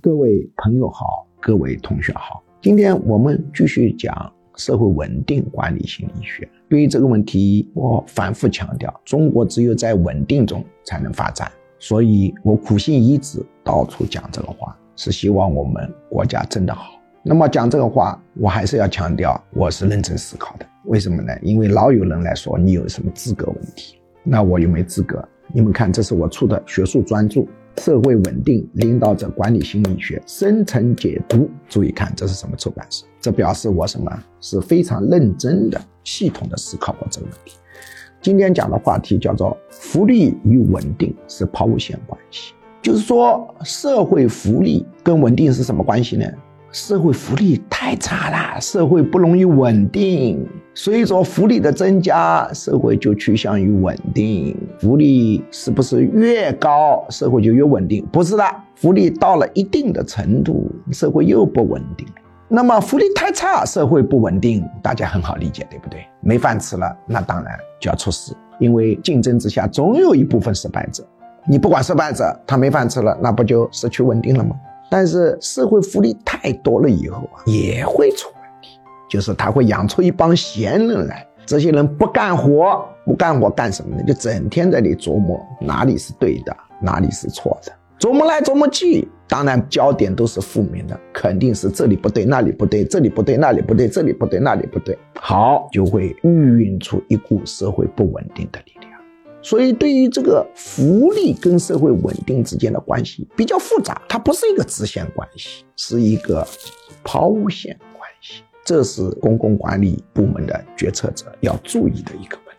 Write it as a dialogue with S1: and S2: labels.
S1: 各位朋友好，各位同学好，今天我们继续讲社会稳定管理心理学。对于这个问题，我反复强调，中国只有在稳定中才能发展，所以我苦心一直到处讲这个话，是希望我们国家真的好。那么讲这个话，我还是要强调，我是认真思考的。为什么呢？因为老有人来说你有什么资格问题，那我有没资格？你们看，这是我出的学术专著。社会稳定领导者管理心理学深层解读，注意看这是什么出版社？这表示我什么是非常认真的、系统的思考过这个问题。今天讲的话题叫做福利与稳定是抛物线关系，就是说社会福利跟稳定是什么关系呢？社会福利太差了，社会不容易稳定。随着福利的增加，社会就趋向于稳定。福利是不是越高，社会就越稳定？不是的，福利到了一定的程度，社会又不稳定。那么福利太差，社会不稳定，大家很好理解，对不对？没饭吃了，那当然就要出事，因为竞争之下总有一部分失败者。你不管失败者，他没饭吃了，那不就失去稳定了吗？但是社会福利太多了以后啊，也会出，就是他会养出一帮闲人来，这些人不干活，不干活干什么呢？就整天在里琢磨哪里是对的，哪里是错的，琢磨来琢磨去，当然焦点都是负面的，肯定是这里不对，那里不对，这里不对，那里不对，这里不对，那里不对，好，就会孕育出一股社会不稳定的力量。所以，对于这个福利跟社会稳定之间的关系比较复杂，它不是一个直线关系，是一个抛物线。这是公共管理部门的决策者要注意的一个问题。